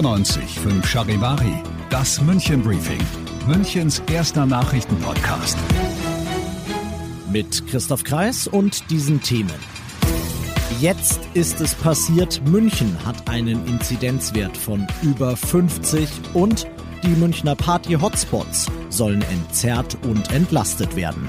95 5 Charivari, das München Briefing, Münchens erster Nachrichtenpodcast. Mit Christoph Kreis und diesen Themen. Jetzt ist es passiert. München hat einen Inzidenzwert von über 50 und die Münchner Party-Hotspots sollen entzerrt und entlastet werden.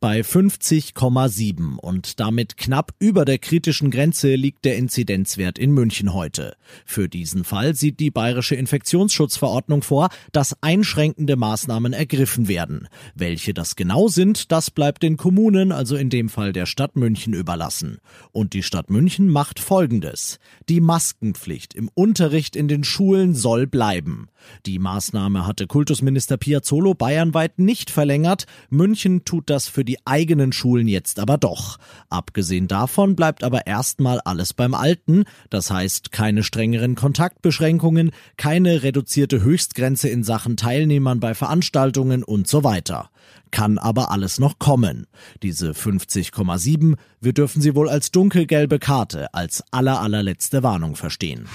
Bei 50,7 und damit knapp über der kritischen Grenze liegt der Inzidenzwert in München heute. Für diesen Fall sieht die bayerische Infektionsschutzverordnung vor, dass einschränkende Maßnahmen ergriffen werden. Welche das genau sind, das bleibt den Kommunen, also in dem Fall der Stadt München, überlassen. Und die Stadt München macht Folgendes. Die Maskenpflicht im Unterricht in den Schulen soll bleiben. Die Maßnahme hatte Kultusminister Piazzolo bayernweit nicht verlängert. München tut das für die eigenen Schulen jetzt aber doch. Abgesehen davon bleibt aber erstmal alles beim Alten. Das heißt, keine strengeren Kontaktbeschränkungen, keine reduzierte Höchstgrenze in Sachen Teilnehmern bei Veranstaltungen und so weiter. Kann aber alles noch kommen. Diese 50,7, wir dürfen sie wohl als dunkelgelbe Karte, als aller allerletzte Warnung verstehen.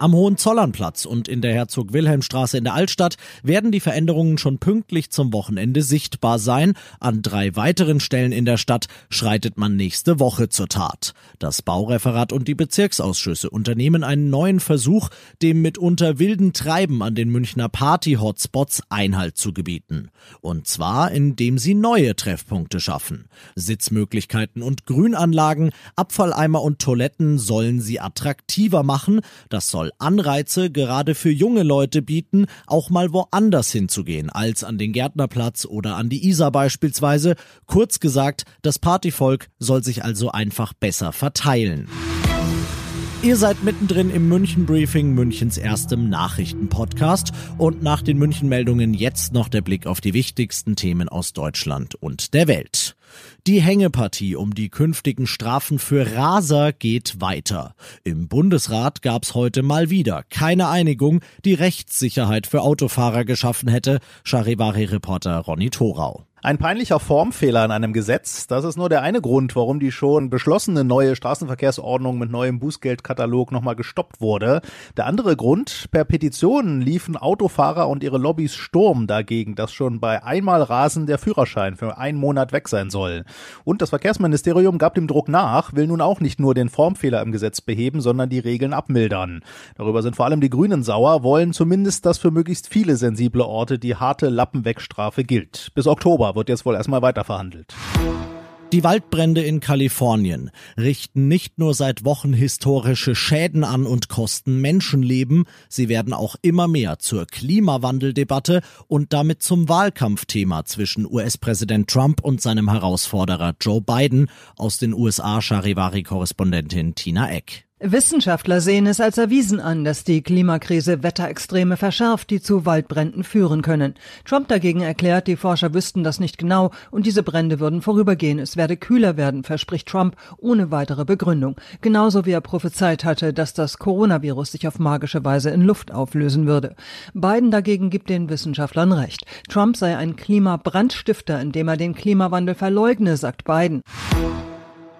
Am Hohenzollernplatz und in der Herzog-Wilhelm-Straße in der Altstadt werden die Veränderungen schon pünktlich zum Wochenende sichtbar sein. An drei weiteren Stellen in der Stadt schreitet man nächste Woche zur Tat. Das Baureferat und die Bezirksausschüsse unternehmen einen neuen Versuch, dem mitunter wilden Treiben an den Münchner Party-Hotspots Einhalt zu gebieten. Und zwar, indem sie neue Treffpunkte schaffen. Sitzmöglichkeiten und Grünanlagen, Abfalleimer und Toiletten sollen sie attraktiver machen. Das soll Anreize gerade für junge Leute bieten, auch mal woanders hinzugehen als an den Gärtnerplatz oder an die Isar beispielsweise. Kurz gesagt, das Partyvolk soll sich also einfach besser verteilen. Ihr seid mittendrin im München Briefing, Münchens erstem Nachrichtenpodcast. Und nach den München Meldungen jetzt noch der Blick auf die wichtigsten Themen aus Deutschland und der Welt. Die Hängepartie um die künftigen Strafen für Raser geht weiter. Im Bundesrat gab's heute mal wieder keine Einigung, die Rechtssicherheit für Autofahrer geschaffen hätte, Charivari-Reporter Ronny Thorau. Ein peinlicher Formfehler in einem Gesetz, das ist nur der eine Grund, warum die schon beschlossene neue Straßenverkehrsordnung mit neuem Bußgeldkatalog nochmal gestoppt wurde. Der andere Grund, per Petitionen liefen Autofahrer und ihre Lobbys Sturm dagegen, dass schon bei einmal Rasen der Führerschein für einen Monat weg sein soll. Und das Verkehrsministerium gab dem Druck nach, will nun auch nicht nur den Formfehler im Gesetz beheben, sondern die Regeln abmildern. Darüber sind vor allem die Grünen sauer, wollen zumindest, dass für möglichst viele sensible Orte die harte Lappenwegstrafe gilt. Bis Oktober wird jetzt wohl erstmal weiter. Die Waldbrände in Kalifornien richten nicht nur seit Wochen historische Schäden an und kosten Menschenleben, sie werden auch immer mehr zur Klimawandeldebatte und damit zum Wahlkampfthema zwischen US-Präsident Trump und seinem Herausforderer Joe Biden aus den USA Charivari-Korrespondentin Tina Eck. Wissenschaftler sehen es als erwiesen an, dass die Klimakrise Wetterextreme verschärft, die zu Waldbränden führen können. Trump dagegen erklärt, die Forscher wüssten das nicht genau und diese Brände würden vorübergehen. Es werde kühler werden, verspricht Trump ohne weitere Begründung. Genauso wie er prophezeit hatte, dass das Coronavirus sich auf magische Weise in Luft auflösen würde. Biden dagegen gibt den Wissenschaftlern recht. Trump sei ein Klimabrandstifter, indem er den Klimawandel verleugne, sagt Biden.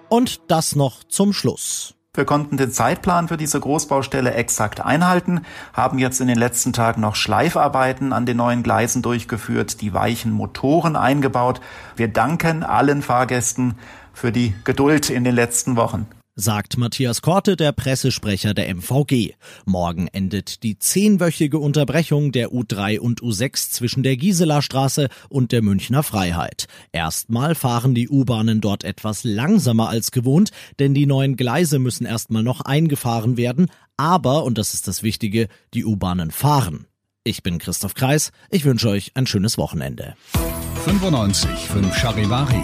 Und das noch zum Schluss. Wir konnten den Zeitplan für diese Großbaustelle exakt einhalten, haben jetzt in den letzten Tagen noch Schleifarbeiten an den neuen Gleisen durchgeführt, die weichen Motoren eingebaut. Wir danken allen Fahrgästen für die Geduld in den letzten Wochen. Sagt Matthias Korte, der Pressesprecher der MVG. Morgen endet die zehnwöchige Unterbrechung der U3 und U6 zwischen der Gisela Straße und der Münchner Freiheit. Erstmal fahren die U-Bahnen dort etwas langsamer als gewohnt, denn die neuen Gleise müssen erstmal noch eingefahren werden, aber, und das ist das Wichtige, die U-Bahnen fahren. Ich bin Christoph Kreis, ich wünsche euch ein schönes Wochenende. 95 5 Charivari,